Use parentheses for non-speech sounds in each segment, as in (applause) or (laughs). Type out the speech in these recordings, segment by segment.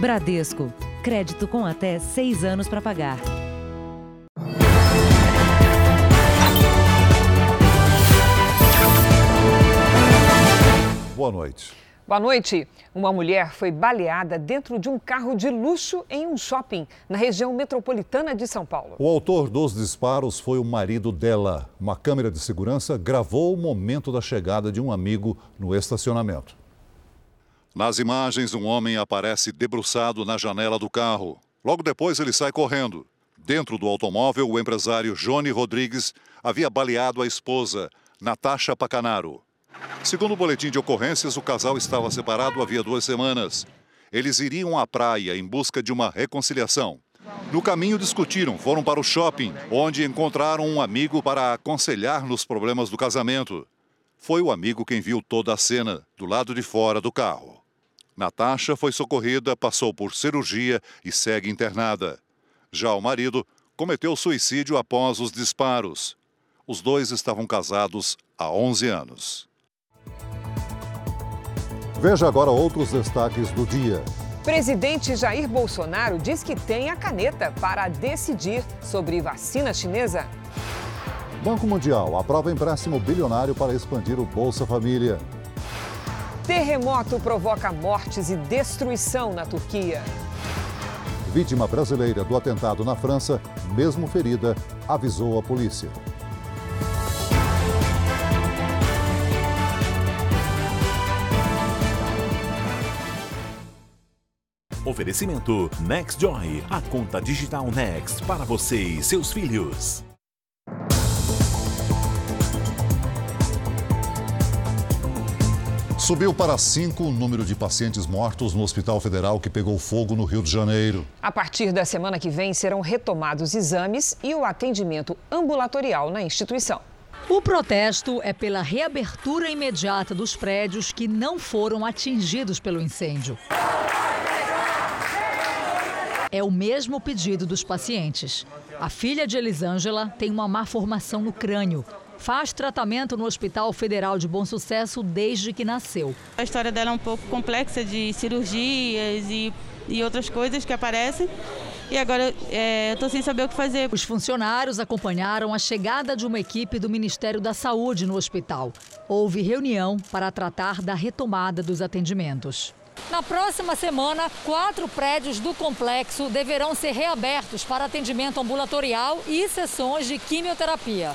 Bradesco. Crédito com até seis anos para pagar. Boa noite. Boa noite. Uma mulher foi baleada dentro de um carro de luxo em um shopping na região metropolitana de São Paulo. O autor dos disparos foi o marido dela. Uma câmera de segurança gravou o momento da chegada de um amigo no estacionamento. Nas imagens, um homem aparece debruçado na janela do carro. Logo depois, ele sai correndo. Dentro do automóvel, o empresário Johnny Rodrigues havia baleado a esposa, Natasha Pacanaro. Segundo o boletim de ocorrências, o casal estava separado havia duas semanas. Eles iriam à praia em busca de uma reconciliação. No caminho discutiram, foram para o shopping, onde encontraram um amigo para aconselhar nos problemas do casamento. Foi o amigo quem viu toda a cena, do lado de fora do carro. Natasha foi socorrida, passou por cirurgia e segue internada. Já o marido cometeu suicídio após os disparos. Os dois estavam casados há 11 anos. Veja agora outros destaques do dia. Presidente Jair Bolsonaro diz que tem a caneta para decidir sobre vacina chinesa. Banco Mundial aprova empréstimo bilionário para expandir o Bolsa Família. Terremoto provoca mortes e destruição na Turquia. Vítima brasileira do atentado na França, mesmo ferida, avisou a polícia. Oferecimento NextJoy, a conta digital Next para você e seus filhos. Subiu para cinco o número de pacientes mortos no Hospital Federal que pegou fogo no Rio de Janeiro. A partir da semana que vem serão retomados exames e o atendimento ambulatorial na instituição. O protesto é pela reabertura imediata dos prédios que não foram atingidos pelo incêndio. É o mesmo pedido dos pacientes. A filha de Elisângela tem uma má formação no crânio. Faz tratamento no Hospital Federal de Bom Sucesso desde que nasceu. A história dela é um pouco complexa de cirurgias e, e outras coisas que aparecem. E agora é, eu estou sem saber o que fazer. Os funcionários acompanharam a chegada de uma equipe do Ministério da Saúde no hospital. Houve reunião para tratar da retomada dos atendimentos. Na próxima semana, quatro prédios do complexo deverão ser reabertos para atendimento ambulatorial e sessões de quimioterapia.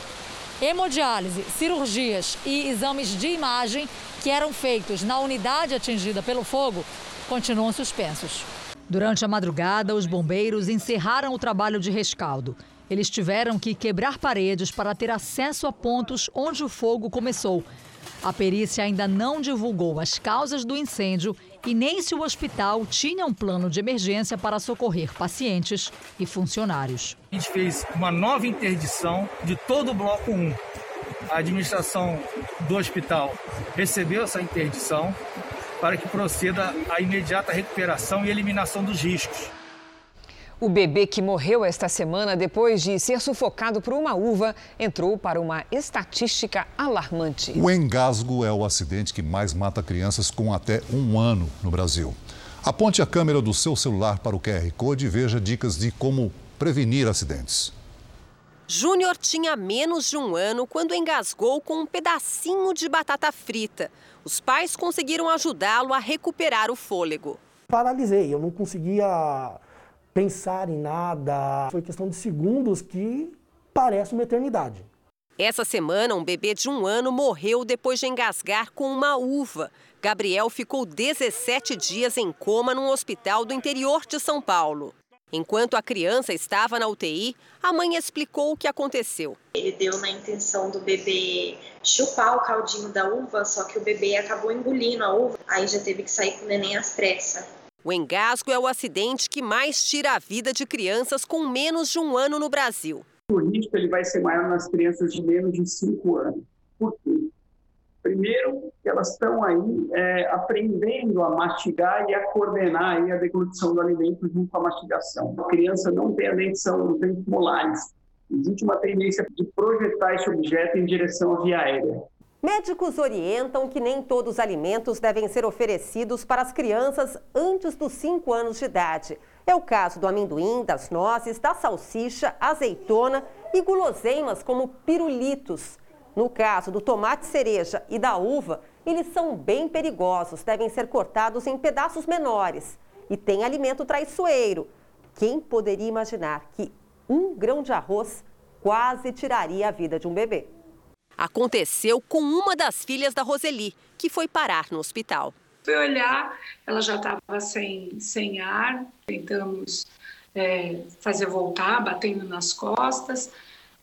Hemodiálise, cirurgias e exames de imagem que eram feitos na unidade atingida pelo fogo continuam suspensos. Durante a madrugada, os bombeiros encerraram o trabalho de rescaldo. Eles tiveram que quebrar paredes para ter acesso a pontos onde o fogo começou. A perícia ainda não divulgou as causas do incêndio e nem se o hospital tinha um plano de emergência para socorrer pacientes e funcionários. A gente fez uma nova interdição de todo o bloco 1. A administração do hospital recebeu essa interdição para que proceda a imediata recuperação e eliminação dos riscos. O bebê que morreu esta semana depois de ser sufocado por uma uva entrou para uma estatística alarmante. O engasgo é o acidente que mais mata crianças com até um ano no Brasil. Aponte a câmera do seu celular para o QR Code e veja dicas de como prevenir acidentes. Júnior tinha menos de um ano quando engasgou com um pedacinho de batata frita. Os pais conseguiram ajudá-lo a recuperar o fôlego. Paralisei, eu não conseguia pensar em nada. Foi questão de segundos que parece uma eternidade. Essa semana, um bebê de um ano morreu depois de engasgar com uma uva. Gabriel ficou 17 dias em coma num hospital do interior de São Paulo. Enquanto a criança estava na UTI, a mãe explicou o que aconteceu. Ele deu na intenção do bebê chupar o caldinho da uva, só que o bebê acabou engolindo a uva, aí já teve que sair com o neném às pressas. O engasgo é o acidente que mais tira a vida de crianças com menos de um ano no Brasil. O risco ele vai ser maior nas crianças de menos de 5 anos. Por quê? Primeiro, elas estão aí é, aprendendo a mastigar e a coordenar aí a deglutição do alimento junto com a mastigação. A criança não tem a dentição, não tem molares. Existe uma tendência de projetar esse objeto em direção à via aérea. Médicos orientam que nem todos os alimentos devem ser oferecidos para as crianças antes dos 5 anos de idade. É o caso do amendoim, das nozes, da salsicha, azeitona e guloseimas como pirulitos. No caso do tomate cereja e da uva, eles são bem perigosos, devem ser cortados em pedaços menores. E tem alimento traiçoeiro. Quem poderia imaginar que um grão de arroz quase tiraria a vida de um bebê? Aconteceu com uma das filhas da Roseli, que foi parar no hospital. Fui olhar, ela já estava sem, sem ar, tentamos é, fazer voltar, batendo nas costas,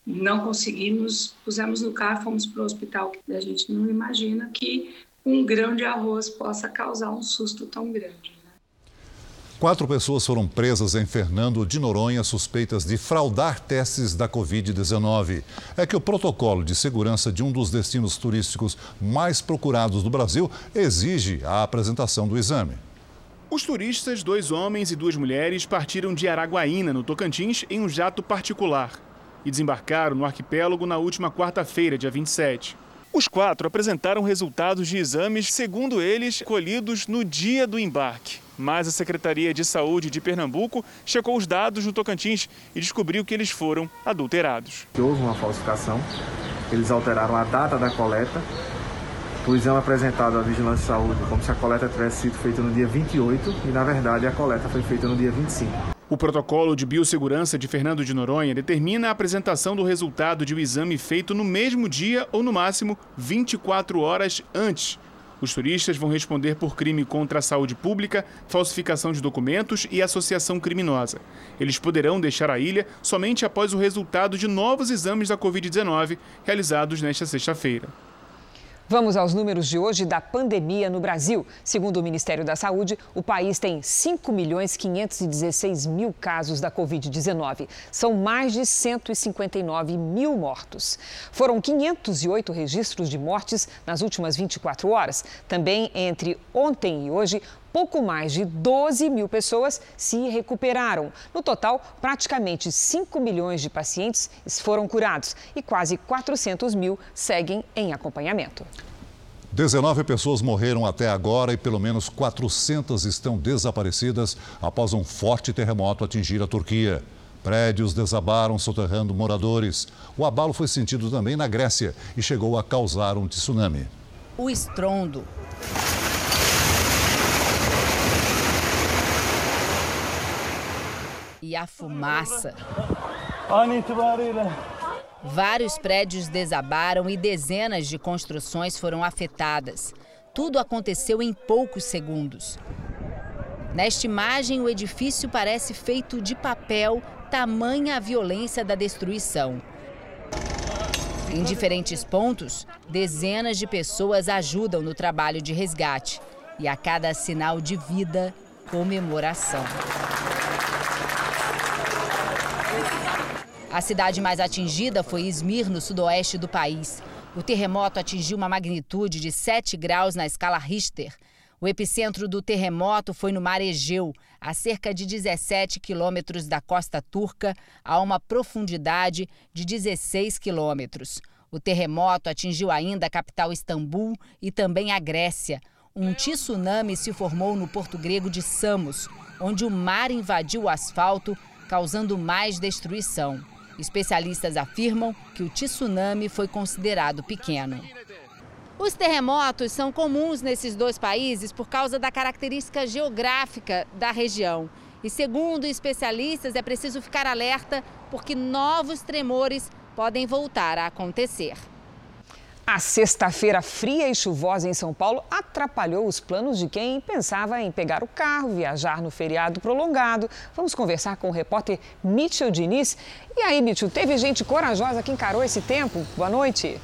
não conseguimos, pusemos no carro, fomos para o hospital. A gente não imagina que um grão de arroz possa causar um susto tão grande. Quatro pessoas foram presas em Fernando de Noronha suspeitas de fraudar testes da Covid-19. É que o protocolo de segurança de um dos destinos turísticos mais procurados do Brasil exige a apresentação do exame. Os turistas, dois homens e duas mulheres, partiram de Araguaína, no Tocantins, em um jato particular e desembarcaram no arquipélago na última quarta-feira, dia 27. Os quatro apresentaram resultados de exames, segundo eles, colhidos no dia do embarque. Mas a Secretaria de Saúde de Pernambuco checou os dados no Tocantins e descobriu que eles foram adulterados. Houve uma falsificação, eles alteraram a data da coleta. O exame apresentado à Vigilância de Saúde como se a coleta tivesse sido feita no dia 28 e, na verdade, a coleta foi feita no dia 25. O protocolo de biossegurança de Fernando de Noronha determina a apresentação do resultado de um exame feito no mesmo dia ou, no máximo, 24 horas antes. Os turistas vão responder por crime contra a saúde pública, falsificação de documentos e associação criminosa. Eles poderão deixar a ilha somente após o resultado de novos exames da Covid-19 realizados nesta sexta-feira. Vamos aos números de hoje da pandemia no Brasil. Segundo o Ministério da Saúde, o país tem 5 milhões 516 mil casos da Covid-19. São mais de 159 mil mortos. Foram 508 registros de mortes nas últimas 24 horas. Também entre ontem e hoje, pouco mais de 12 mil pessoas se recuperaram. No total, praticamente 5 milhões de pacientes foram curados e quase 400 mil seguem em acompanhamento. 19 pessoas morreram até agora e pelo menos 400 estão desaparecidas após um forte terremoto atingir a Turquia. Prédios desabaram soterrando moradores. O abalo foi sentido também na Grécia e chegou a causar um tsunami. O estrondo. E a fumaça. Vários prédios desabaram e dezenas de construções foram afetadas. Tudo aconteceu em poucos segundos. Nesta imagem, o edifício parece feito de papel, tamanha a violência da destruição. Em diferentes pontos, dezenas de pessoas ajudam no trabalho de resgate. E a cada sinal de vida, comemoração. A cidade mais atingida foi Izmir, no sudoeste do país. O terremoto atingiu uma magnitude de 7 graus na escala Richter. O epicentro do terremoto foi no mar Egeu, a cerca de 17 quilômetros da costa turca, a uma profundidade de 16 quilômetros. O terremoto atingiu ainda a capital Istambul e também a Grécia. Um tsunami se formou no porto grego de Samos, onde o mar invadiu o asfalto, causando mais destruição. Especialistas afirmam que o tsunami foi considerado pequeno. Os terremotos são comuns nesses dois países por causa da característica geográfica da região. E segundo especialistas, é preciso ficar alerta porque novos tremores podem voltar a acontecer. A sexta-feira fria e chuvosa em São Paulo atrapalhou os planos de quem pensava em pegar o carro, viajar no feriado prolongado. Vamos conversar com o repórter Mitchell Diniz. E aí, Mitchell, teve gente corajosa que encarou esse tempo? Boa noite.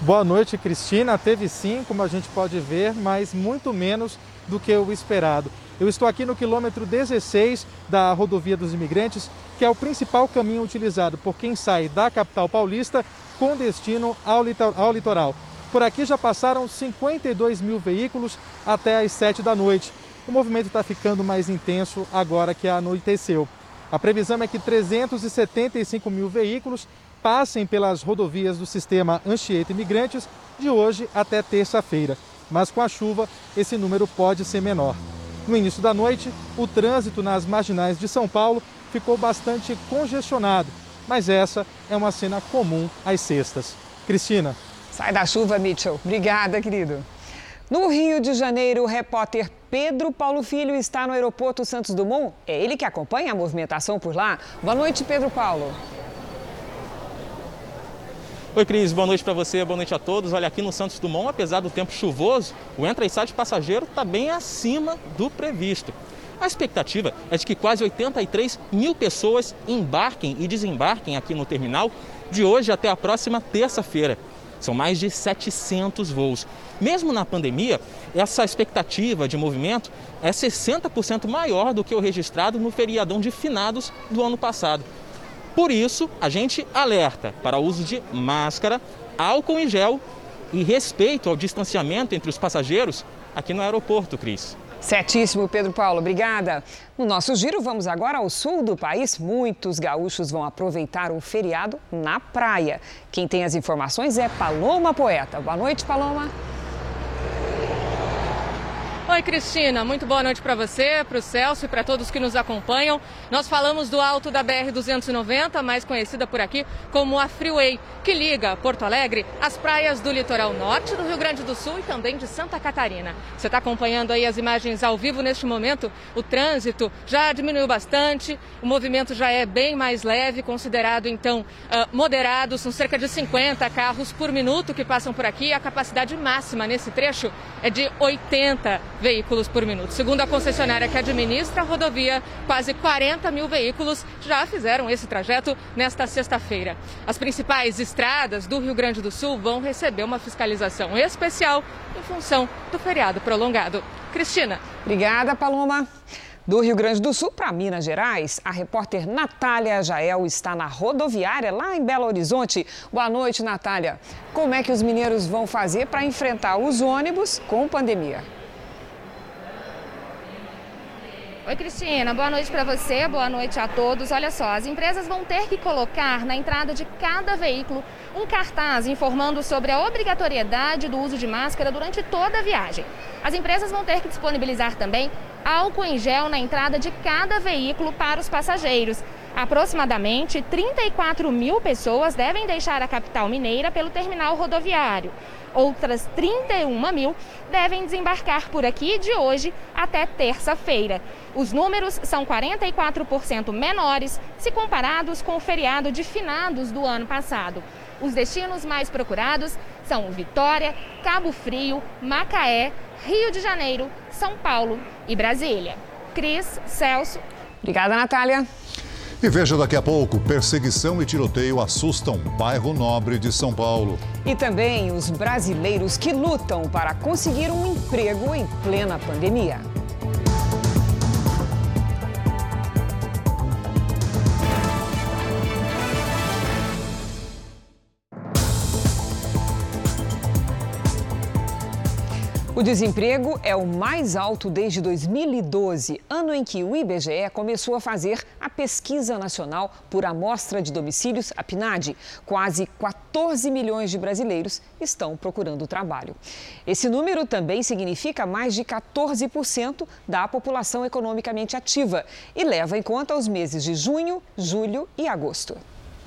Boa noite, Cristina. Teve sim, como a gente pode ver, mas muito menos do que o esperado. Eu estou aqui no quilômetro 16 da rodovia dos imigrantes, que é o principal caminho utilizado por quem sai da capital paulista com destino ao litoral. Por aqui já passaram 52 mil veículos até às 7 da noite. O movimento está ficando mais intenso agora que anoiteceu. A previsão é que 375 mil veículos passem pelas rodovias do sistema Anchieta Imigrantes de hoje até terça-feira. Mas com a chuva, esse número pode ser menor. No início da noite, o trânsito nas marginais de São Paulo ficou bastante congestionado, mas essa é uma cena comum às sextas. Cristina. Sai da chuva, Mitchell. Obrigada, querido. No Rio de Janeiro, o repórter Pedro Paulo Filho está no aeroporto Santos Dumont. É ele que acompanha a movimentação por lá. Boa noite, Pedro Paulo. Oi, Cris, boa noite para você, boa noite a todos. Olha, aqui no Santos Dumont, apesar do tempo chuvoso, o entra e sai de passageiro está bem acima do previsto. A expectativa é de que quase 83 mil pessoas embarquem e desembarquem aqui no terminal de hoje até a próxima terça-feira. São mais de 700 voos. Mesmo na pandemia, essa expectativa de movimento é 60% maior do que o registrado no feriadão de finados do ano passado. Por isso, a gente alerta para o uso de máscara, álcool em gel e respeito ao distanciamento entre os passageiros aqui no aeroporto, Cris. Certíssimo, Pedro Paulo, obrigada. No nosso giro, vamos agora ao sul do país. Muitos gaúchos vão aproveitar o feriado na praia. Quem tem as informações é Paloma Poeta. Boa noite, Paloma. Oi, Cristina. Muito boa noite para você, para o Celso e para todos que nos acompanham. Nós falamos do alto da BR-290, mais conhecida por aqui como a Freeway, que liga Porto Alegre às praias do litoral norte do Rio Grande do Sul e também de Santa Catarina. Você está acompanhando aí as imagens ao vivo neste momento. O trânsito já diminuiu bastante, o movimento já é bem mais leve, considerado então uh, moderado. São cerca de 50 carros por minuto que passam por aqui. A capacidade máxima nesse trecho é de 80 veículos por minuto. Segundo a concessionária que administra a rodovia, quase 40 mil veículos já fizeram esse trajeto nesta sexta-feira. As principais estradas do Rio Grande do Sul vão receber uma fiscalização especial em função do feriado prolongado. Cristina. Obrigada, Paloma. Do Rio Grande do Sul para Minas Gerais, a repórter Natália Jael está na rodoviária lá em Belo Horizonte. Boa noite, Natália. Como é que os mineiros vão fazer para enfrentar os ônibus com pandemia? Oi, Cristina. Boa noite para você, boa noite a todos. Olha só, as empresas vão ter que colocar na entrada de cada veículo um cartaz informando sobre a obrigatoriedade do uso de máscara durante toda a viagem. As empresas vão ter que disponibilizar também álcool em gel na entrada de cada veículo para os passageiros. Aproximadamente 34 mil pessoas devem deixar a capital mineira pelo terminal rodoviário. Outras 31 mil devem desembarcar por aqui de hoje até terça-feira. Os números são 44% menores se comparados com o feriado de finados do ano passado. Os destinos mais procurados são Vitória, Cabo Frio, Macaé, Rio de Janeiro, São Paulo e Brasília. Cris, Celso. Obrigada, Natália. E veja daqui a pouco: perseguição e tiroteio assustam bairro nobre de São Paulo. E também os brasileiros que lutam para conseguir um emprego em plena pandemia. O desemprego é o mais alto desde 2012, ano em que o IBGE começou a fazer a Pesquisa Nacional por Amostra de Domicílios, a PNAD. Quase 14 milhões de brasileiros estão procurando trabalho. Esse número também significa mais de 14% da população economicamente ativa e leva em conta os meses de junho, julho e agosto.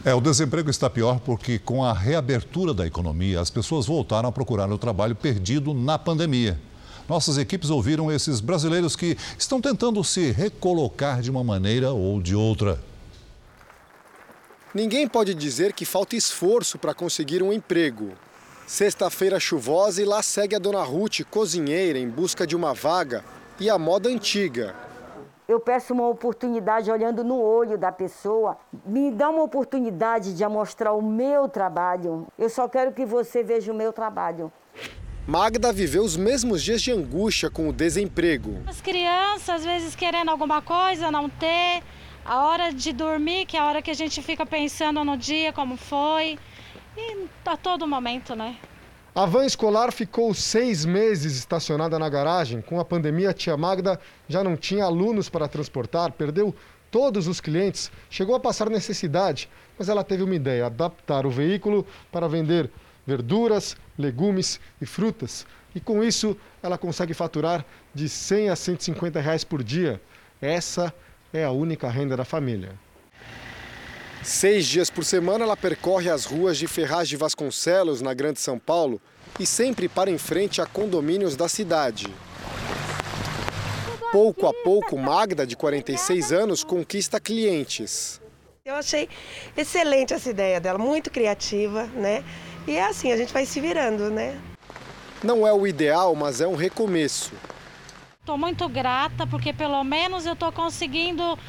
É, o desemprego está pior porque, com a reabertura da economia, as pessoas voltaram a procurar o trabalho perdido na pandemia. Nossas equipes ouviram esses brasileiros que estão tentando se recolocar de uma maneira ou de outra. Ninguém pode dizer que falta esforço para conseguir um emprego. Sexta-feira chuvosa e lá segue a dona Ruth, cozinheira, em busca de uma vaga e a moda antiga, eu peço uma oportunidade olhando no olho da pessoa. Me dá uma oportunidade de mostrar o meu trabalho. Eu só quero que você veja o meu trabalho. Magda viveu os mesmos dias de angústia com o desemprego. As crianças, às vezes, querendo alguma coisa, não ter. A hora de dormir, que é a hora que a gente fica pensando no dia, como foi. E a todo momento, né? A van escolar ficou seis meses estacionada na garagem. Com a pandemia, a tia Magda já não tinha alunos para transportar, perdeu todos os clientes, chegou a passar necessidade, mas ela teve uma ideia: adaptar o veículo para vender verduras, legumes e frutas. E com isso, ela consegue faturar de 100 a 150 reais por dia. Essa é a única renda da família. Seis dias por semana, ela percorre as ruas de Ferraz de Vasconcelos, na Grande São Paulo, e sempre para em frente a condomínios da cidade. Pouco a pouco, Magda, de 46 anos, conquista clientes. Eu achei excelente essa ideia dela, muito criativa, né? E é assim, a gente vai se virando, né? Não é o ideal, mas é um recomeço. Estou muito grata porque pelo menos eu estou conseguindo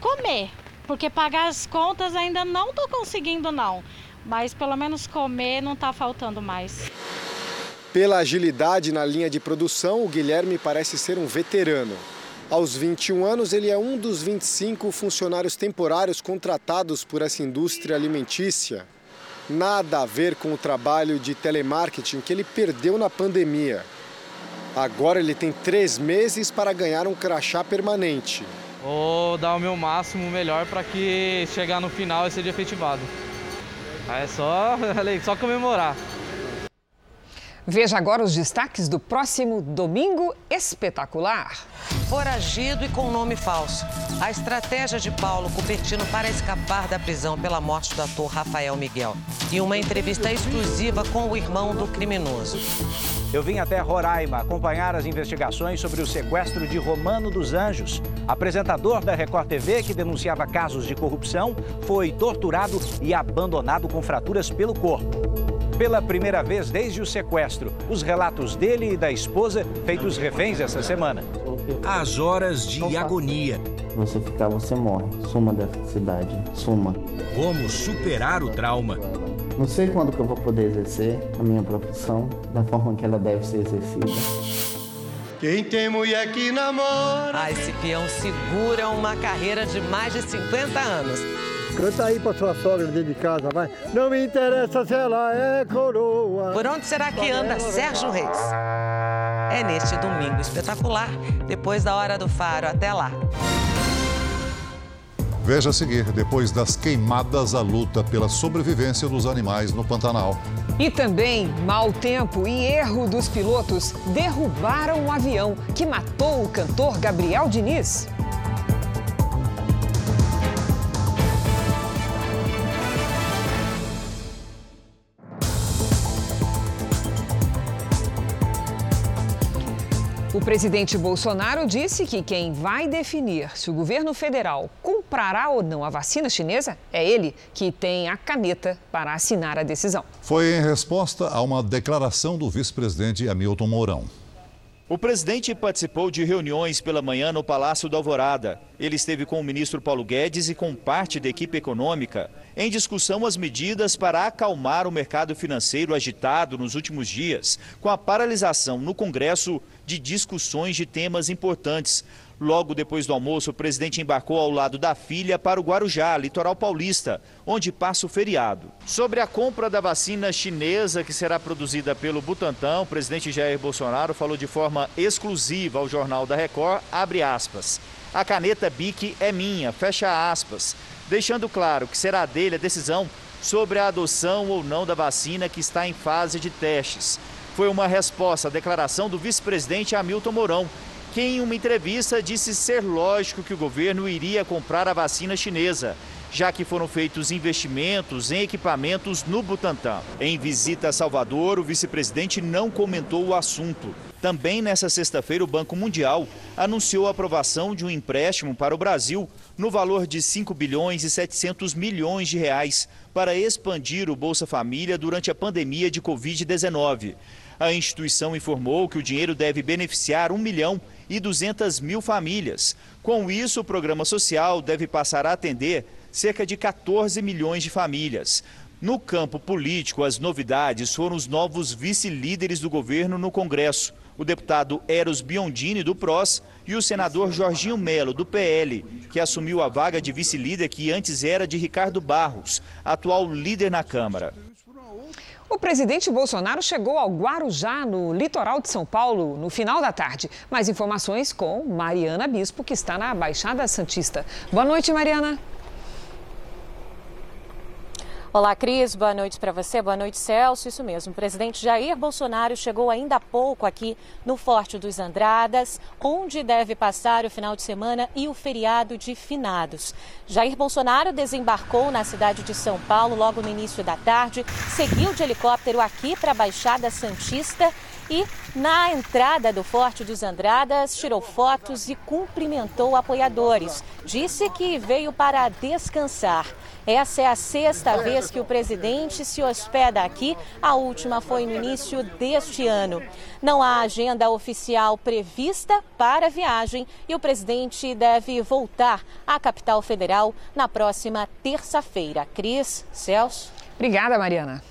comer, porque pagar as contas ainda não estou conseguindo não, mas pelo menos comer não está faltando mais. Pela agilidade na linha de produção, o Guilherme parece ser um veterano. Aos 21 anos, ele é um dos 25 funcionários temporários contratados por essa indústria alimentícia. Nada a ver com o trabalho de telemarketing que ele perdeu na pandemia. Agora ele tem três meses para ganhar um crachá permanente. Vou dar o meu máximo melhor para que chegar no final e seja efetivado. É só, (laughs) só comemorar. Veja agora os destaques do próximo Domingo Espetacular. Foragido e com nome falso. A estratégia de Paulo Cupertino para escapar da prisão pela morte do ator Rafael Miguel. E uma entrevista exclusiva com o irmão do criminoso. Eu vim até Roraima acompanhar as investigações sobre o sequestro de Romano dos Anjos. Apresentador da Record TV, que denunciava casos de corrupção, foi torturado e abandonado com fraturas pelo corpo pela primeira vez desde o sequestro. Os relatos dele e da esposa feitos reféns essa semana. As horas de agonia. Você ficar, você morre. Suma dessa cidade. Suma. Como superar o trauma. Não sei quando que eu vou poder exercer a minha profissão da forma que ela deve ser exercida. Quem tem mulher que namora. A esse peão segura uma carreira de mais de 50 anos. Canta aí pra sua sogra dentro de casa, vai. Não me interessa se ela é coroa. Por onde será que anda Sérgio Reis? É neste domingo espetacular, depois da hora do faro. Até lá. Veja a seguir, depois das queimadas, a luta pela sobrevivência dos animais no Pantanal. E também, mau tempo e erro dos pilotos derrubaram um avião que matou o cantor Gabriel Diniz. O presidente Bolsonaro disse que quem vai definir se o governo federal comprará ou não a vacina chinesa é ele que tem a caneta para assinar a decisão. Foi em resposta a uma declaração do vice-presidente Hamilton Mourão. O presidente participou de reuniões pela manhã no Palácio da Alvorada. Ele esteve com o ministro Paulo Guedes e com parte da equipe econômica em discussão as medidas para acalmar o mercado financeiro agitado nos últimos dias, com a paralisação no Congresso de discussões de temas importantes, Logo depois do almoço, o presidente embarcou ao lado da filha para o Guarujá, litoral paulista, onde passa o feriado. Sobre a compra da vacina chinesa que será produzida pelo Butantan, o presidente Jair Bolsonaro falou de forma exclusiva ao jornal da Record, abre aspas. A caneta BIC é minha, fecha aspas, deixando claro que será dele a decisão sobre a adoção ou não da vacina que está em fase de testes. Foi uma resposta à declaração do vice-presidente Hamilton Mourão, que em uma entrevista disse ser lógico que o governo iria comprar a vacina chinesa, já que foram feitos investimentos em equipamentos no Butantan. Em visita a Salvador, o vice-presidente não comentou o assunto. Também nessa sexta-feira, o Banco Mundial anunciou a aprovação de um empréstimo para o Brasil no valor de 5 bilhões e 700 milhões de reais para expandir o Bolsa Família durante a pandemia de Covid-19. A instituição informou que o dinheiro deve beneficiar 1 milhão e 200 mil famílias. Com isso, o programa social deve passar a atender cerca de 14 milhões de famílias. No campo político, as novidades foram os novos vice-líderes do governo no Congresso. O deputado Eros Biondini, do PROS, e o senador Jorginho Melo, do PL, que assumiu a vaga de vice-líder que antes era de Ricardo Barros, atual líder na Câmara. O presidente Bolsonaro chegou ao Guarujá, no litoral de São Paulo, no final da tarde. Mais informações com Mariana Bispo, que está na Baixada Santista. Boa noite, Mariana. Olá, Cris. Boa noite para você. Boa noite, Celso. Isso mesmo. O presidente Jair Bolsonaro chegou ainda há pouco aqui no Forte dos Andradas, onde deve passar o final de semana e o feriado de finados. Jair Bolsonaro desembarcou na cidade de São Paulo logo no início da tarde, seguiu de helicóptero aqui para a Baixada Santista e, na entrada do Forte dos Andradas, tirou fotos e cumprimentou apoiadores. Disse que veio para descansar. Essa é a sexta vez que o presidente se hospeda aqui. A última foi no início deste ano. Não há agenda oficial prevista para a viagem e o presidente deve voltar à capital federal na próxima terça-feira. Cris, Celso. Obrigada, Mariana.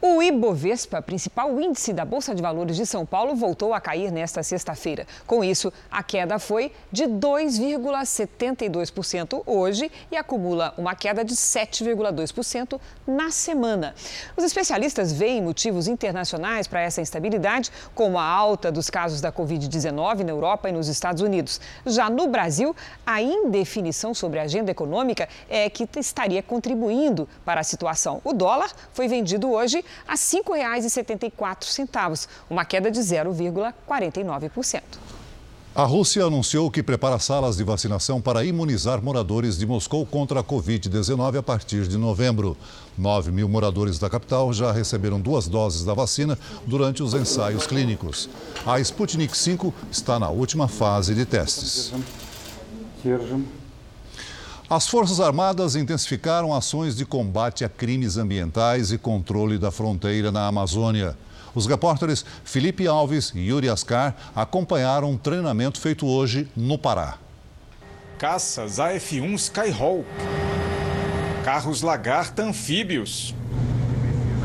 O Ibovespa, principal índice da Bolsa de Valores de São Paulo, voltou a cair nesta sexta-feira. Com isso, a queda foi de 2,72% hoje e acumula uma queda de 7,2% na semana. Os especialistas veem motivos internacionais para essa instabilidade, como a alta dos casos da Covid-19 na Europa e nos Estados Unidos. Já no Brasil, a indefinição sobre a agenda econômica é que estaria contribuindo para a situação. O dólar foi vendido hoje a R$ 5,74, uma queda de 0,49%. A Rússia anunciou que prepara salas de vacinação para imunizar moradores de Moscou contra a Covid-19 a partir de novembro. 9 mil moradores da capital já receberam duas doses da vacina durante os ensaios clínicos. A Sputnik V está na última fase de testes. As Forças Armadas intensificaram ações de combate a crimes ambientais e controle da fronteira na Amazônia. Os repórteres Felipe Alves e Yuri Ascar acompanharam um treinamento feito hoje no Pará. Caças AF-1 Skyhawk, carros lagarta anfíbios,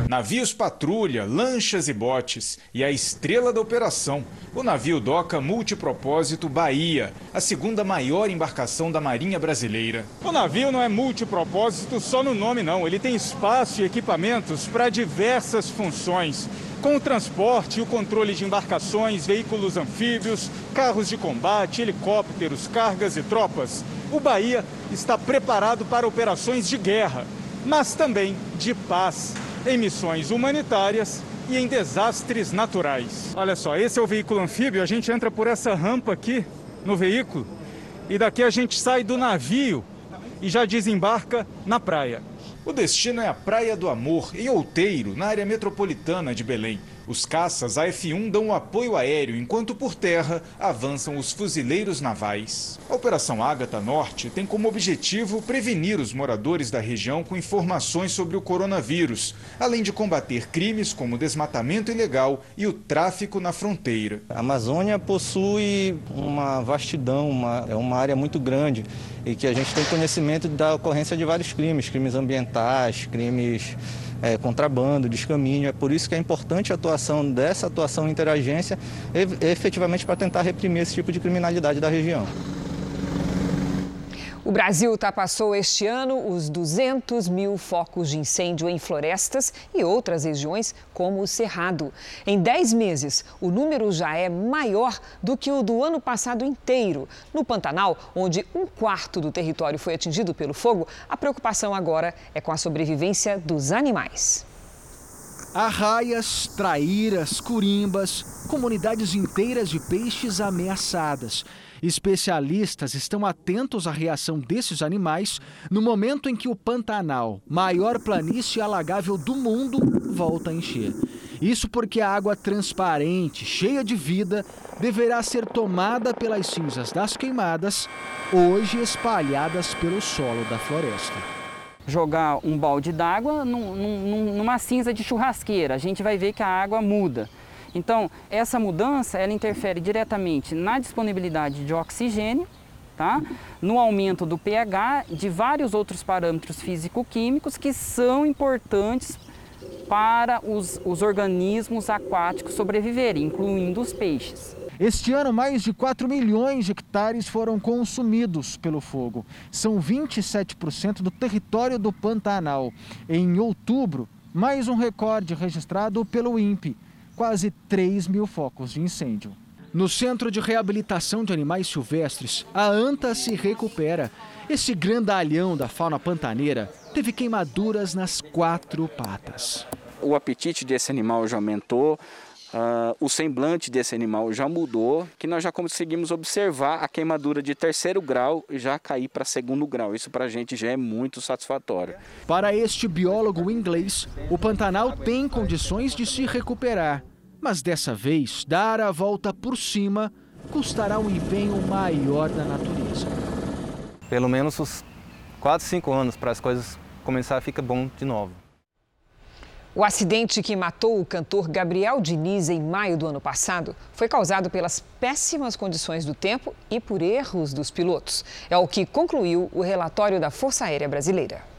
navios patrulha, lanchas e botes e a estrela da operação, o navio Doca Multipropósito Bahia, a segunda maior embarcação da Marinha Brasileira. O navio não é multipropósito só no nome não, ele tem espaço e equipamentos para diversas funções. Com o transporte e o controle de embarcações, veículos anfíbios, carros de combate, helicópteros, cargas e tropas, o Bahia está preparado para operações de guerra, mas também de paz em missões humanitárias e em desastres naturais. Olha só, esse é o veículo anfíbio, a gente entra por essa rampa aqui no veículo e daqui a gente sai do navio e já desembarca na praia. O destino é a Praia do Amor, em Outeiro, na área metropolitana de Belém. Os caças AF-1 dão apoio aéreo, enquanto por terra avançam os fuzileiros navais. A Operação Ágata Norte tem como objetivo prevenir os moradores da região com informações sobre o coronavírus, além de combater crimes como desmatamento ilegal e o tráfico na fronteira. A Amazônia possui uma vastidão, uma, é uma área muito grande e que a gente tem conhecimento da ocorrência de vários crimes, crimes ambientais, crimes é, contrabando, descaminho. É por isso que é importante a atuação dessa atuação interagência efetivamente para tentar reprimir esse tipo de criminalidade da região. O Brasil ultrapassou este ano os 200 mil focos de incêndio em florestas e outras regiões, como o Cerrado. Em 10 meses, o número já é maior do que o do ano passado inteiro. No Pantanal, onde um quarto do território foi atingido pelo fogo, a preocupação agora é com a sobrevivência dos animais. Arraias, traíras, curimbas, comunidades inteiras de peixes ameaçadas. Especialistas estão atentos à reação desses animais no momento em que o Pantanal, maior planície alagável do mundo, volta a encher. Isso porque a água transparente, cheia de vida, deverá ser tomada pelas cinzas das queimadas, hoje espalhadas pelo solo da floresta. Jogar um balde d'água numa cinza de churrasqueira, a gente vai ver que a água muda. Então, essa mudança, ela interfere diretamente na disponibilidade de oxigênio, tá? no aumento do pH, de vários outros parâmetros físico-químicos que são importantes para os, os organismos aquáticos sobreviverem, incluindo os peixes. Este ano, mais de 4 milhões de hectares foram consumidos pelo fogo. São 27% do território do Pantanal. Em outubro, Mais um recorde registrado pelo INPE: quase 3 mil focos de incêndio. No Centro de Reabilitação de Animais Silvestres, a anta se recupera. Esse grandalhão da fauna pantaneira teve queimaduras nas quatro patas. O apetite desse animal já aumentou, Uh, o semblante desse animal já mudou, que nós já conseguimos observar a queimadura de terceiro grau já cair para segundo grau. Isso para a gente já é muito satisfatório. Para este biólogo inglês, o Pantanal tem condições de se recuperar, mas dessa vez dar a volta por cima custará um empenho maior da natureza. Pelo menos uns 4, 5 anos para as coisas começar a ficar bom de novo. O acidente que matou o cantor Gabriel Diniz em maio do ano passado foi causado pelas péssimas condições do tempo e por erros dos pilotos. É o que concluiu o relatório da Força Aérea Brasileira.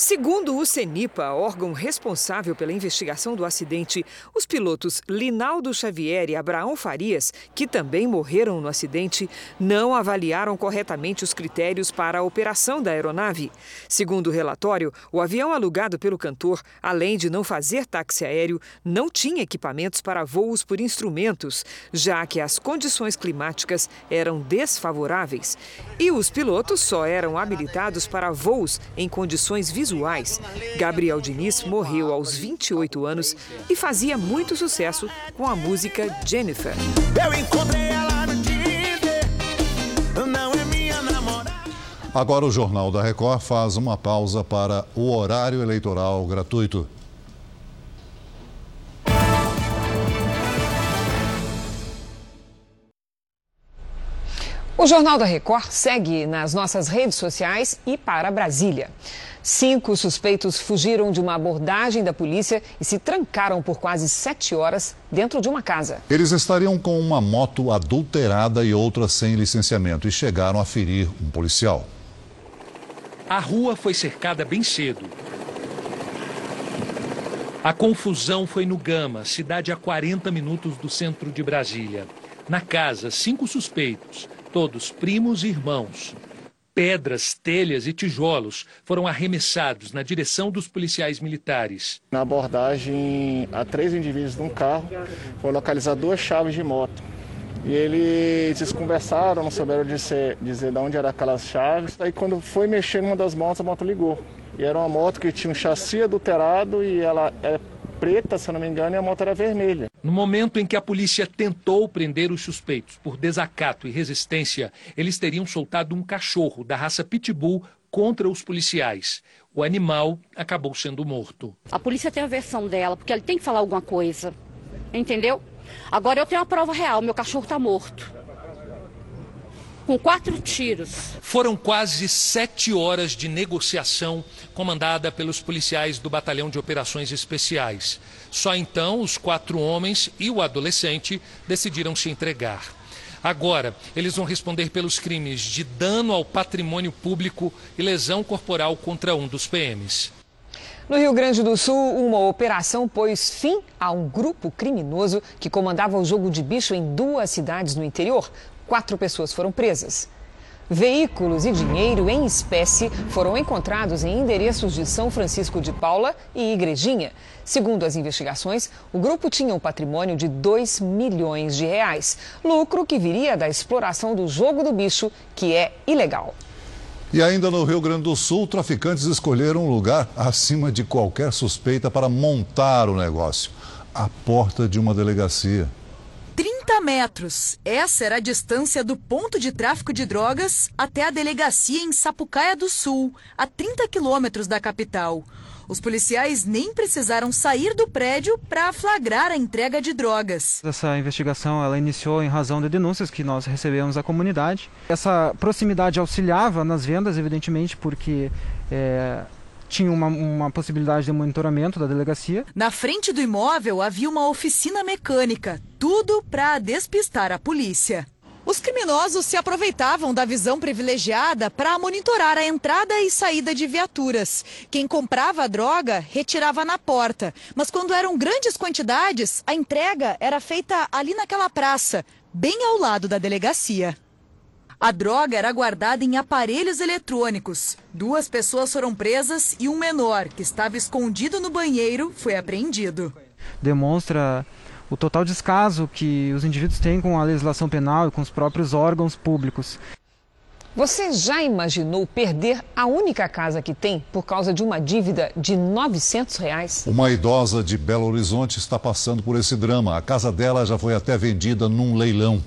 Segundo o CENIPA, órgão responsável pela investigação do acidente, os pilotos Linaldo Xavier e Abraão Farias, que também morreram no acidente, não avaliaram corretamente os critérios para a operação da aeronave. Segundo o relatório, o avião alugado pelo cantor, além de não fazer táxi aéreo, não tinha equipamentos para voos por instrumentos, já que as condições climáticas eram desfavoráveis. E os pilotos só eram habilitados para voos em condições visuais visuais. Gabriel Diniz morreu aos 28 anos e fazia muito sucesso com a música Jennifer. Eu encontrei ela no Tinder, não é minha namorada. Agora o Jornal da Record faz uma pausa para o horário eleitoral gratuito. O Jornal da Record segue nas nossas redes sociais e para Brasília. Cinco suspeitos fugiram de uma abordagem da polícia e se trancaram por quase sete horas dentro de uma casa. Eles estariam com uma moto adulterada e outra sem licenciamento e chegaram a ferir um policial. A rua foi cercada bem cedo. A confusão foi no Gama, cidade a 40 minutos do centro de Brasília. Na casa, cinco suspeitos todos primos e irmãos. Pedras, telhas e tijolos foram arremessados na direção dos policiais militares. Na abordagem a três indivíduos num carro, foi localizar duas chaves de moto. E eles conversaram, não souberam dizer, dizer de onde eram aquelas chaves. Aí quando foi mexer numa das motos, a moto ligou. E era uma moto que tinha um chassi adulterado e ela é preta, se não me engano, e a moto era vermelha. No momento em que a polícia tentou prender os suspeitos por desacato e resistência, eles teriam soltado um cachorro da raça Pitbull contra os policiais. O animal acabou sendo morto. A polícia tem a versão dela, porque ele tem que falar alguma coisa. Entendeu? Agora eu tenho a prova real, meu cachorro está morto com quatro tiros. Foram quase sete horas de negociação comandada pelos policiais do Batalhão de Operações Especiais. Só então os quatro homens e o adolescente decidiram se entregar. Agora, eles vão responder pelos crimes de dano ao patrimônio público e lesão corporal contra um dos PMs. No Rio Grande do Sul, uma operação pôs fim a um grupo criminoso que comandava o jogo de bicho em duas cidades no interior. Quatro pessoas foram presas. Veículos e dinheiro em espécie foram encontrados em endereços de São Francisco de Paula e Igrejinha. Segundo as investigações, o grupo tinha um patrimônio de 2 milhões de reais, lucro que viria da exploração do jogo do bicho, que é ilegal. E ainda no Rio Grande do Sul, traficantes escolheram um lugar acima de qualquer suspeita para montar o negócio a porta de uma delegacia. 30 metros. Essa era a distância do ponto de tráfico de drogas até a delegacia em Sapucaia do Sul, a 30 quilômetros da capital. Os policiais nem precisaram sair do prédio para flagrar a entrega de drogas. Essa investigação ela iniciou em razão de denúncias que nós recebemos da comunidade. Essa proximidade auxiliava nas vendas, evidentemente, porque é, tinha uma, uma possibilidade de monitoramento da delegacia. Na frente do imóvel havia uma oficina mecânica, tudo para despistar a polícia. Os criminosos se aproveitavam da visão privilegiada para monitorar a entrada e saída de viaturas. Quem comprava a droga retirava na porta, mas quando eram grandes quantidades, a entrega era feita ali naquela praça, bem ao lado da delegacia. A droga era guardada em aparelhos eletrônicos. Duas pessoas foram presas e um menor, que estava escondido no banheiro, foi apreendido. Demonstra o total descaso que os indivíduos têm com a legislação penal e com os próprios órgãos públicos. Você já imaginou perder a única casa que tem por causa de uma dívida de 900 reais? Uma idosa de Belo Horizonte está passando por esse drama. A casa dela já foi até vendida num leilão.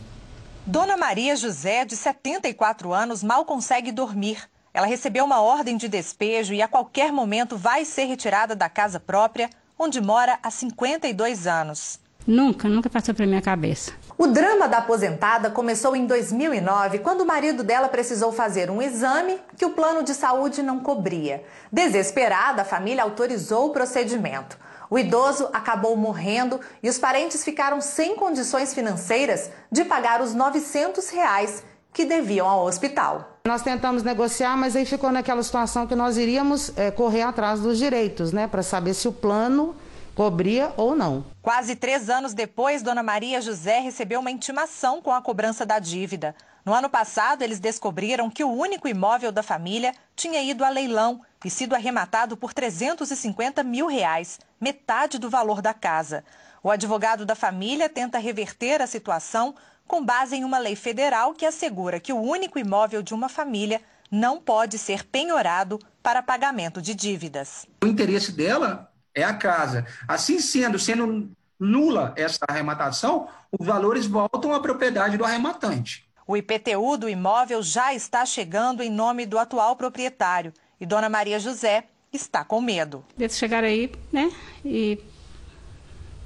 Dona Maria José, de 74 anos, mal consegue dormir. Ela recebeu uma ordem de despejo e a qualquer momento vai ser retirada da casa própria, onde mora há 52 anos. Nunca, nunca passou pela minha cabeça. O drama da aposentada começou em 2009, quando o marido dela precisou fazer um exame que o plano de saúde não cobria. Desesperada, a família autorizou o procedimento. O idoso acabou morrendo e os parentes ficaram sem condições financeiras de pagar os 900 reais que deviam ao hospital. Nós tentamos negociar, mas aí ficou naquela situação que nós iríamos é, correr atrás dos direitos, né, para saber se o plano cobria ou não. Quase três anos depois, Dona Maria José recebeu uma intimação com a cobrança da dívida. No ano passado, eles descobriram que o único imóvel da família tinha ido a leilão e sido arrematado por 350 mil reais, metade do valor da casa. O advogado da família tenta reverter a situação com base em uma lei federal que assegura que o único imóvel de uma família não pode ser penhorado para pagamento de dívidas. O interesse dela é a casa. Assim sendo, sendo nula essa arrematação, os valores voltam à propriedade do arrematante. O IPTU do imóvel já está chegando em nome do atual proprietário e Dona Maria José está com medo. Eles chegar aí, né, e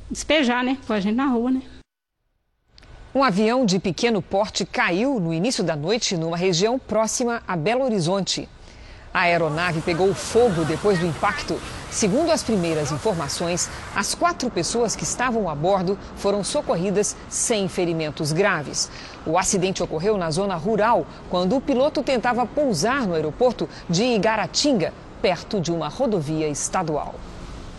despejar, né, com a gente na rua, né. Um avião de pequeno porte caiu no início da noite numa região próxima a Belo Horizonte. A aeronave pegou fogo depois do impacto. Segundo as primeiras informações, as quatro pessoas que estavam a bordo foram socorridas sem ferimentos graves. O acidente ocorreu na zona rural, quando o piloto tentava pousar no aeroporto de Igaratinga, perto de uma rodovia estadual.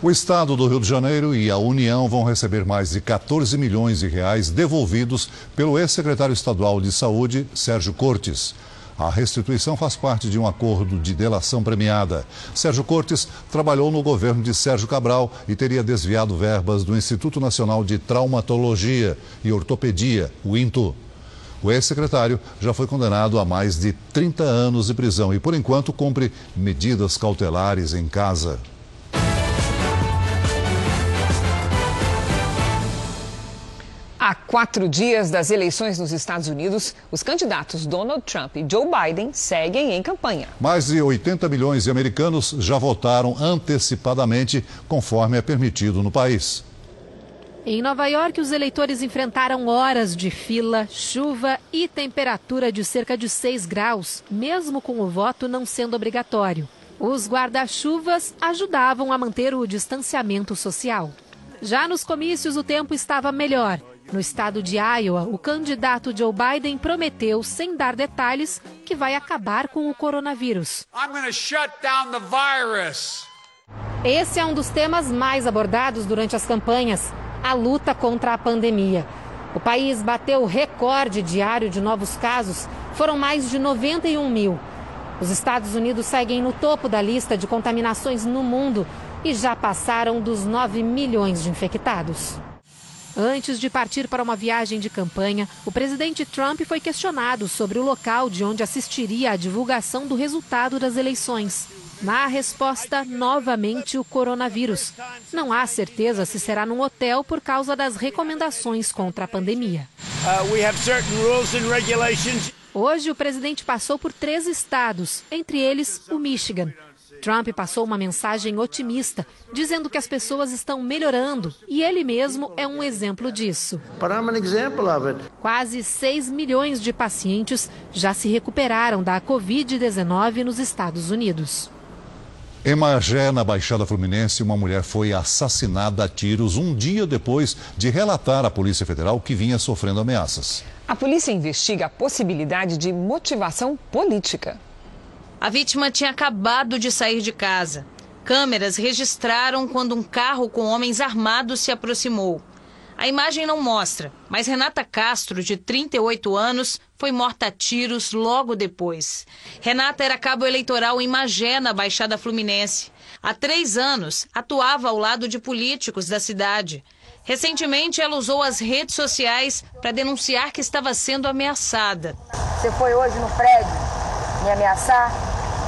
O Estado do Rio de Janeiro e a União vão receber mais de 14 milhões de reais devolvidos pelo ex-secretário estadual de Saúde, Sérgio Cortes. A restituição faz parte de um acordo de delação premiada. Sérgio Cortes trabalhou no governo de Sérgio Cabral e teria desviado verbas do Instituto Nacional de Traumatologia e Ortopedia, o INTO. O ex-secretário já foi condenado a mais de 30 anos de prisão e, por enquanto, cumpre medidas cautelares em casa. Há quatro dias das eleições nos Estados Unidos, os candidatos Donald Trump e Joe Biden seguem em campanha. Mais de 80 milhões de americanos já votaram antecipadamente, conforme é permitido no país. Em Nova York, os eleitores enfrentaram horas de fila, chuva e temperatura de cerca de 6 graus, mesmo com o voto não sendo obrigatório. Os guarda-chuvas ajudavam a manter o distanciamento social. Já nos comícios, o tempo estava melhor. No estado de Iowa, o candidato Joe Biden prometeu, sem dar detalhes, que vai acabar com o coronavírus. Esse é um dos temas mais abordados durante as campanhas: a luta contra a pandemia. O país bateu o recorde diário de novos casos, foram mais de 91 mil. Os Estados Unidos seguem no topo da lista de contaminações no mundo e já passaram dos 9 milhões de infectados. Antes de partir para uma viagem de campanha, o presidente Trump foi questionado sobre o local de onde assistiria à divulgação do resultado das eleições. Na resposta, novamente o coronavírus. Não há certeza se será num hotel por causa das recomendações contra a pandemia. Hoje, o presidente passou por três estados, entre eles o Michigan. Trump passou uma mensagem otimista, dizendo que as pessoas estão melhorando e ele mesmo é um exemplo disso. Quase 6 milhões de pacientes já se recuperaram da Covid-19 nos Estados Unidos. Em Magé, na Baixada Fluminense, uma mulher foi assassinada a tiros um dia depois de relatar à Polícia Federal que vinha sofrendo ameaças. A polícia investiga a possibilidade de motivação política. A vítima tinha acabado de sair de casa. Câmeras registraram quando um carro com homens armados se aproximou. A imagem não mostra, mas Renata Castro, de 38 anos, foi morta a tiros logo depois. Renata era cabo eleitoral em Magé, na Baixada Fluminense. Há três anos, atuava ao lado de políticos da cidade. Recentemente, ela usou as redes sociais para denunciar que estava sendo ameaçada. Você foi hoje no prédio me ameaçar,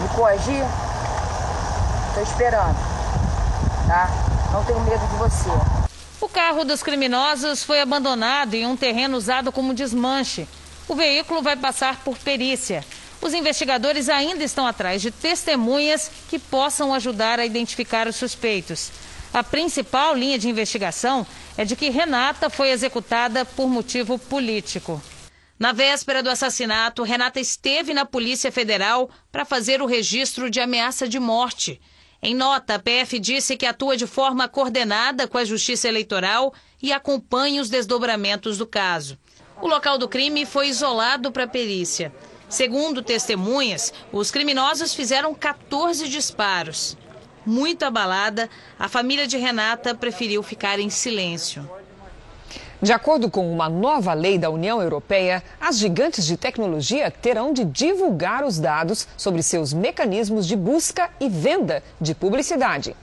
me coagir? Estou esperando, tá? Não tenho medo de você. O carro dos criminosos foi abandonado em um terreno usado como desmanche. O veículo vai passar por perícia. Os investigadores ainda estão atrás de testemunhas que possam ajudar a identificar os suspeitos. A principal linha de investigação é de que Renata foi executada por motivo político. Na véspera do assassinato, Renata esteve na Polícia Federal para fazer o registro de ameaça de morte. Em nota, a PF disse que atua de forma coordenada com a Justiça Eleitoral e acompanha os desdobramentos do caso. O local do crime foi isolado para perícia. Segundo testemunhas, os criminosos fizeram 14 disparos. Muito abalada, a família de Renata preferiu ficar em silêncio. De acordo com uma nova lei da União Europeia, as gigantes de tecnologia terão de divulgar os dados sobre seus mecanismos de busca e venda de publicidade.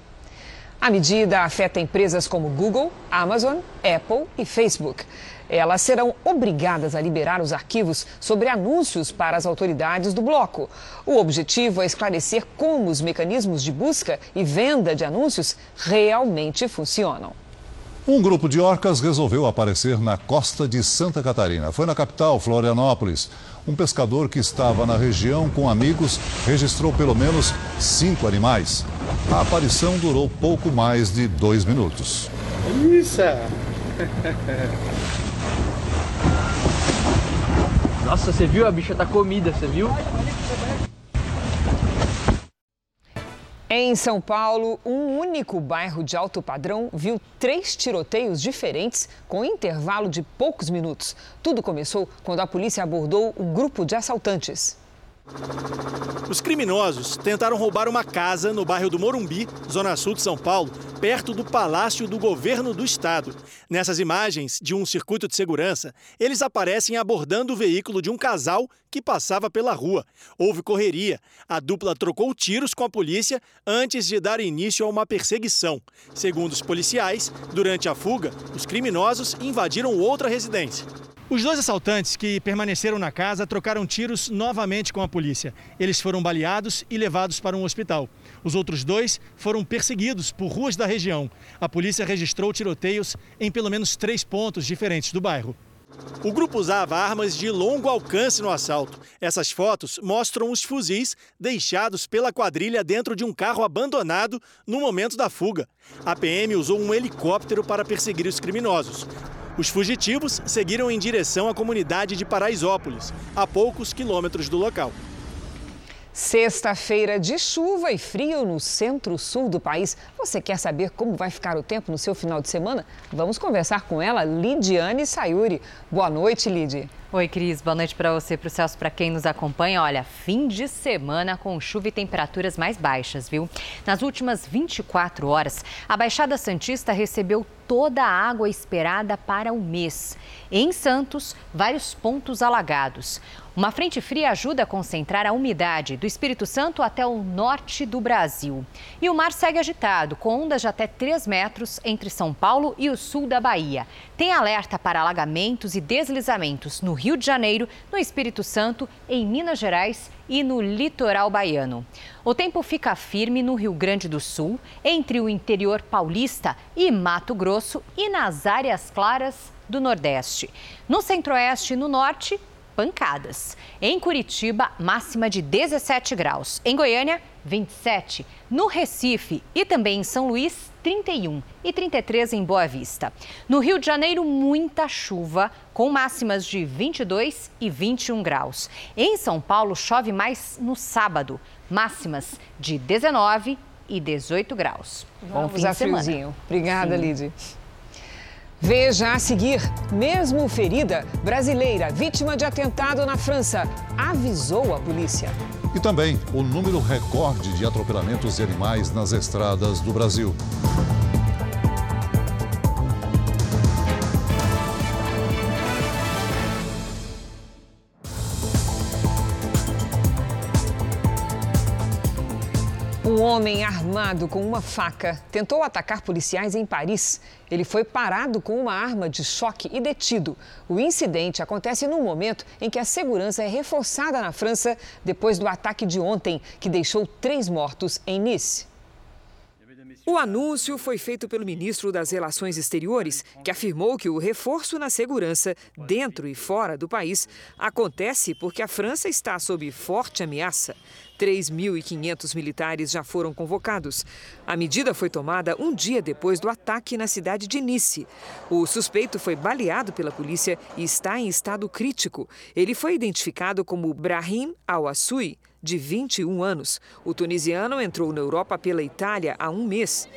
A medida afeta empresas como Google, Amazon, Apple e Facebook. Elas serão obrigadas a liberar os arquivos sobre anúncios para as autoridades do bloco. O objetivo é esclarecer como os mecanismos de busca e venda de anúncios realmente funcionam. Um grupo de orcas resolveu aparecer na costa de Santa Catarina. Foi na capital, Florianópolis. Um pescador que estava na região com amigos registrou pelo menos cinco animais. A aparição durou pouco mais de dois minutos. Isso! Nossa, você viu? A bicha tá comida, você viu? Em São Paulo, um único bairro de alto padrão viu três tiroteios diferentes com intervalo de poucos minutos. Tudo começou quando a polícia abordou um grupo de assaltantes. Os criminosos tentaram roubar uma casa no bairro do Morumbi, zona sul de São Paulo, perto do Palácio do Governo do Estado. Nessas imagens de um circuito de segurança, eles aparecem abordando o veículo de um casal que passava pela rua. Houve correria. A dupla trocou tiros com a polícia antes de dar início a uma perseguição. Segundo os policiais, durante a fuga, os criminosos invadiram outra residência. Os dois assaltantes que permaneceram na casa trocaram tiros novamente com a polícia. Eles foram baleados e levados para um hospital. Os outros dois foram perseguidos por ruas da região. A polícia registrou tiroteios em pelo menos três pontos diferentes do bairro. O grupo usava armas de longo alcance no assalto. Essas fotos mostram os fuzis deixados pela quadrilha dentro de um carro abandonado no momento da fuga. A PM usou um helicóptero para perseguir os criminosos. Os fugitivos seguiram em direção à comunidade de Paraisópolis, a poucos quilômetros do local. Sexta-feira de chuva e frio no centro-sul do país. Você quer saber como vai ficar o tempo no seu final de semana? Vamos conversar com ela, Lidiane Sayuri. Boa noite, Lid. Oi, Cris. Boa noite para você, para o Celso, para quem nos acompanha. Olha, fim de semana com chuva e temperaturas mais baixas, viu? Nas últimas 24 horas, a Baixada Santista recebeu toda a água esperada para o mês. Em Santos, vários pontos alagados. Uma frente fria ajuda a concentrar a umidade do Espírito Santo até o norte do Brasil. E o mar segue agitado, com ondas de até 3 metros entre São Paulo e o sul da Bahia. Tem alerta para alagamentos e deslizamentos no Rio de Janeiro, no Espírito Santo, em Minas Gerais e no litoral baiano. O tempo fica firme no Rio Grande do Sul, entre o interior paulista e Mato Grosso e nas áreas claras do Nordeste. No Centro-Oeste e no Norte, pancadas. Em Curitiba, máxima de 17 graus. Em Goiânia, 27. No Recife e também em São Luís, 31 e 33 em Boa Vista. No Rio de Janeiro, muita chuva, com máximas de 22 e 21 graus. Em São Paulo, chove mais no sábado, máximas de 19 e 18 graus. Bom fim de semana. Obrigada, Lidy. Veja a seguir: mesmo ferida, brasileira vítima de atentado na França avisou a polícia. E também o número recorde de atropelamentos de animais nas estradas do Brasil. Um homem armado com uma faca tentou atacar policiais em Paris. Ele foi parado com uma arma de choque e detido. O incidente acontece no momento em que a segurança é reforçada na França depois do ataque de ontem, que deixou três mortos em Nice. O anúncio foi feito pelo ministro das Relações Exteriores, que afirmou que o reforço na segurança, dentro e fora do país, acontece porque a França está sob forte ameaça. 3.500 militares já foram convocados. A medida foi tomada um dia depois do ataque na cidade de Nice. O suspeito foi baleado pela polícia e está em estado crítico. Ele foi identificado como Brahim Al-Assoui, de 21 anos. O tunisiano entrou na Europa pela Itália há um mês.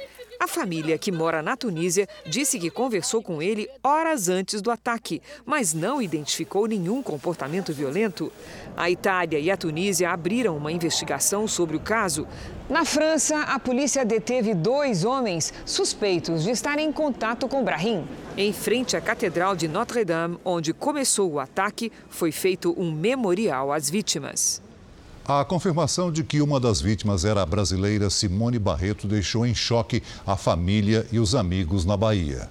A família, que mora na Tunísia, disse que conversou com ele horas antes do ataque, mas não identificou nenhum comportamento violento. A Itália e a Tunísia abriram uma investigação sobre o caso. Na França, a polícia deteve dois homens suspeitos de estarem em contato com Brahim. Em frente à Catedral de Notre-Dame, onde começou o ataque, foi feito um memorial às vítimas. A confirmação de que uma das vítimas era a brasileira Simone Barreto deixou em choque a família e os amigos na Bahia.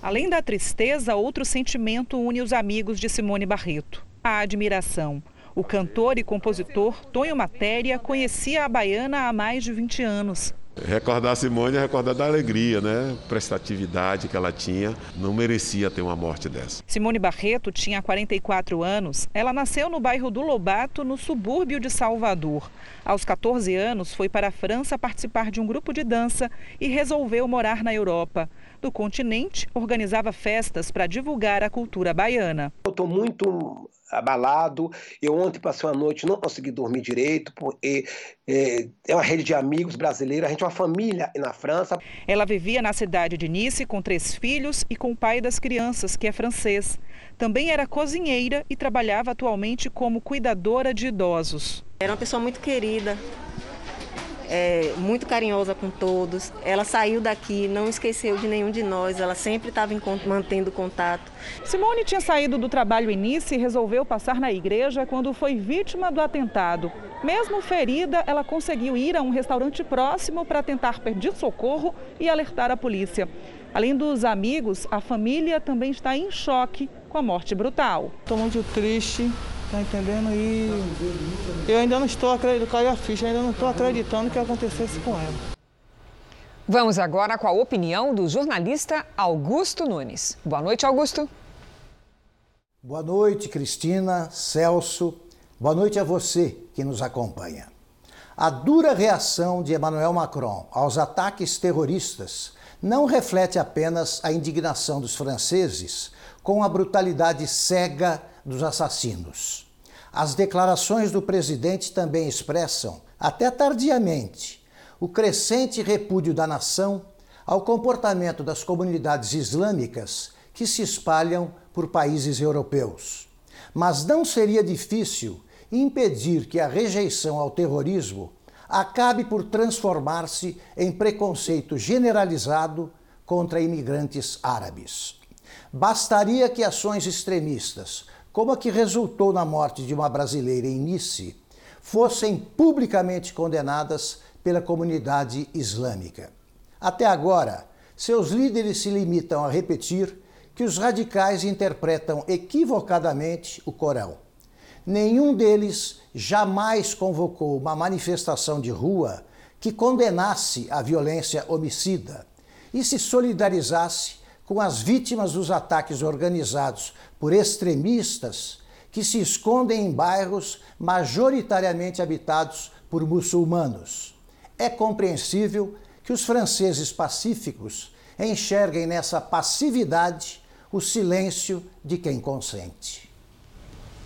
Além da tristeza, outro sentimento une os amigos de Simone Barreto: a admiração. O cantor e compositor Tonho Matéria conhecia a baiana há mais de 20 anos. Recordar Simone é recordar da alegria, né? Prestatividade que ela tinha. Não merecia ter uma morte dessa. Simone Barreto tinha 44 anos. Ela nasceu no bairro do Lobato, no subúrbio de Salvador. Aos 14 anos, foi para a França participar de um grupo de dança e resolveu morar na Europa. Do continente, organizava festas para divulgar a cultura baiana. Eu estou muito abalado. Eu ontem passei uma noite, não consegui dormir direito, porque é, é uma rede de amigos brasileiros, a gente é uma família na França. Ela vivia na cidade de Nice com três filhos e com o pai das crianças, que é francês. Também era cozinheira e trabalhava atualmente como cuidadora de idosos. Era uma pessoa muito querida, é, muito carinhosa com todos. Ela saiu daqui, não esqueceu de nenhum de nós, ela sempre estava mantendo contato. Simone tinha saído do trabalho Nice e resolveu passar na igreja quando foi vítima do atentado. Mesmo ferida, ela conseguiu ir a um restaurante próximo para tentar pedir socorro e alertar a polícia. Além dos amigos, a família também está em choque com a morte brutal. Estou muito triste, Tá entendendo? E eu ainda não estou acreditando, caiu a ficha, ainda não estou acreditando que acontecesse com ela. Vamos agora com a opinião do jornalista Augusto Nunes. Boa noite, Augusto. Boa noite, Cristina, Celso. Boa noite a você que nos acompanha. A dura reação de Emmanuel Macron aos ataques terroristas não reflete apenas a indignação dos franceses com a brutalidade cega dos assassinos. As declarações do presidente também expressam, até tardiamente, o crescente repúdio da nação ao comportamento das comunidades islâmicas que se espalham por países europeus. Mas não seria difícil impedir que a rejeição ao terrorismo acabe por transformar-se em preconceito generalizado contra imigrantes árabes. Bastaria que ações extremistas como a que resultou na morte de uma brasileira em Nice, fossem publicamente condenadas pela comunidade islâmica. Até agora, seus líderes se limitam a repetir que os radicais interpretam equivocadamente o Corão. Nenhum deles jamais convocou uma manifestação de rua que condenasse a violência homicida e se solidarizasse com as vítimas dos ataques organizados por extremistas que se escondem em bairros majoritariamente habitados por muçulmanos. É compreensível que os franceses pacíficos enxerguem nessa passividade o silêncio de quem consente.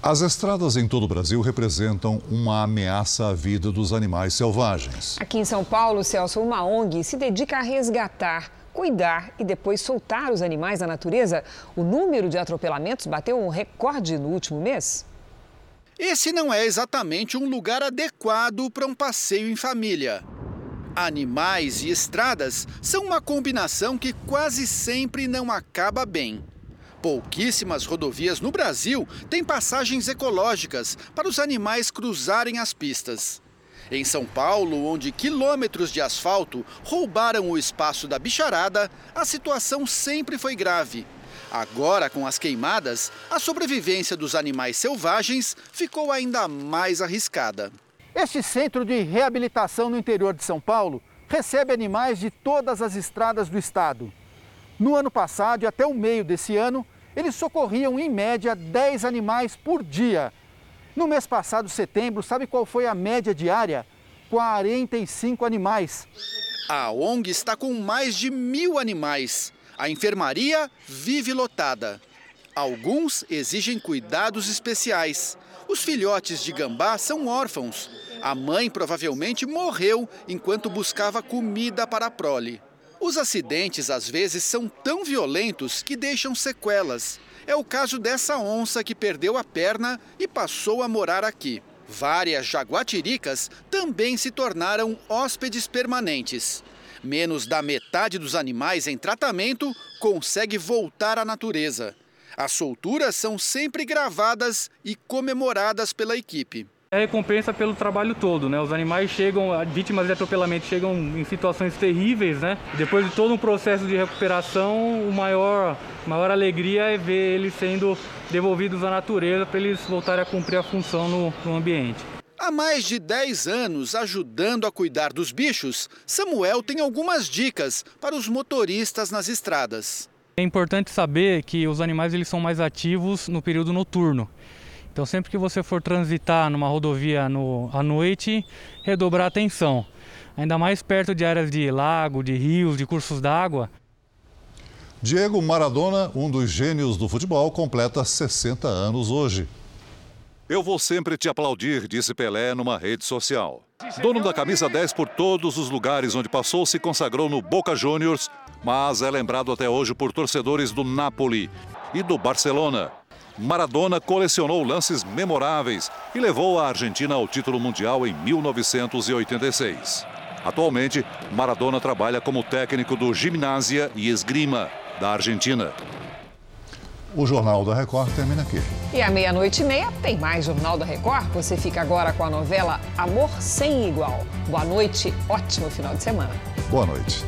As estradas em todo o Brasil representam uma ameaça à vida dos animais selvagens. Aqui em São Paulo, Celso, uma ONG se dedica a resgatar cuidar e depois soltar os animais na natureza, o número de atropelamentos bateu um recorde no último mês? Esse não é exatamente um lugar adequado para um passeio em família. Animais e estradas são uma combinação que quase sempre não acaba bem. Pouquíssimas rodovias no Brasil têm passagens ecológicas para os animais cruzarem as pistas. Em São Paulo, onde quilômetros de asfalto roubaram o espaço da bicharada, a situação sempre foi grave. Agora, com as queimadas, a sobrevivência dos animais selvagens ficou ainda mais arriscada. Este centro de reabilitação no interior de São Paulo recebe animais de todas as estradas do estado. No ano passado e até o meio desse ano, eles socorriam em média 10 animais por dia. No mês passado, setembro, sabe qual foi a média diária? 45 animais. A ONG está com mais de mil animais. A enfermaria vive lotada. Alguns exigem cuidados especiais. Os filhotes de gambá são órfãos. A mãe provavelmente morreu enquanto buscava comida para a prole. Os acidentes às vezes são tão violentos que deixam sequelas. É o caso dessa onça que perdeu a perna e passou a morar aqui. Várias jaguatiricas também se tornaram hóspedes permanentes. Menos da metade dos animais em tratamento consegue voltar à natureza. As solturas são sempre gravadas e comemoradas pela equipe. É recompensa pelo trabalho todo, né? Os animais chegam, vítimas de atropelamento chegam em situações terríveis, né? Depois de todo um processo de recuperação, o maior, maior alegria é ver eles sendo devolvidos à natureza para eles voltarem a cumprir a função no, no ambiente. Há mais de 10 anos ajudando a cuidar dos bichos, Samuel tem algumas dicas para os motoristas nas estradas. É importante saber que os animais eles são mais ativos no período noturno. Então, sempre que você for transitar numa rodovia no, à noite, redobrar a atenção. Ainda mais perto de áreas de lago, de rios, de cursos d'água. Diego Maradona, um dos gênios do futebol, completa 60 anos hoje. Eu vou sempre te aplaudir, disse Pelé numa rede social. Dono da camisa 10 por todos os lugares onde passou, se consagrou no Boca Juniors, mas é lembrado até hoje por torcedores do Napoli e do Barcelona. Maradona colecionou lances memoráveis e levou a Argentina ao título mundial em 1986. Atualmente, Maradona trabalha como técnico do Gimnasia e Esgrima da Argentina. O Jornal da Record termina aqui. E à meia-noite e meia tem mais Jornal da Record. Você fica agora com a novela Amor Sem Igual. Boa noite, ótimo final de semana. Boa noite.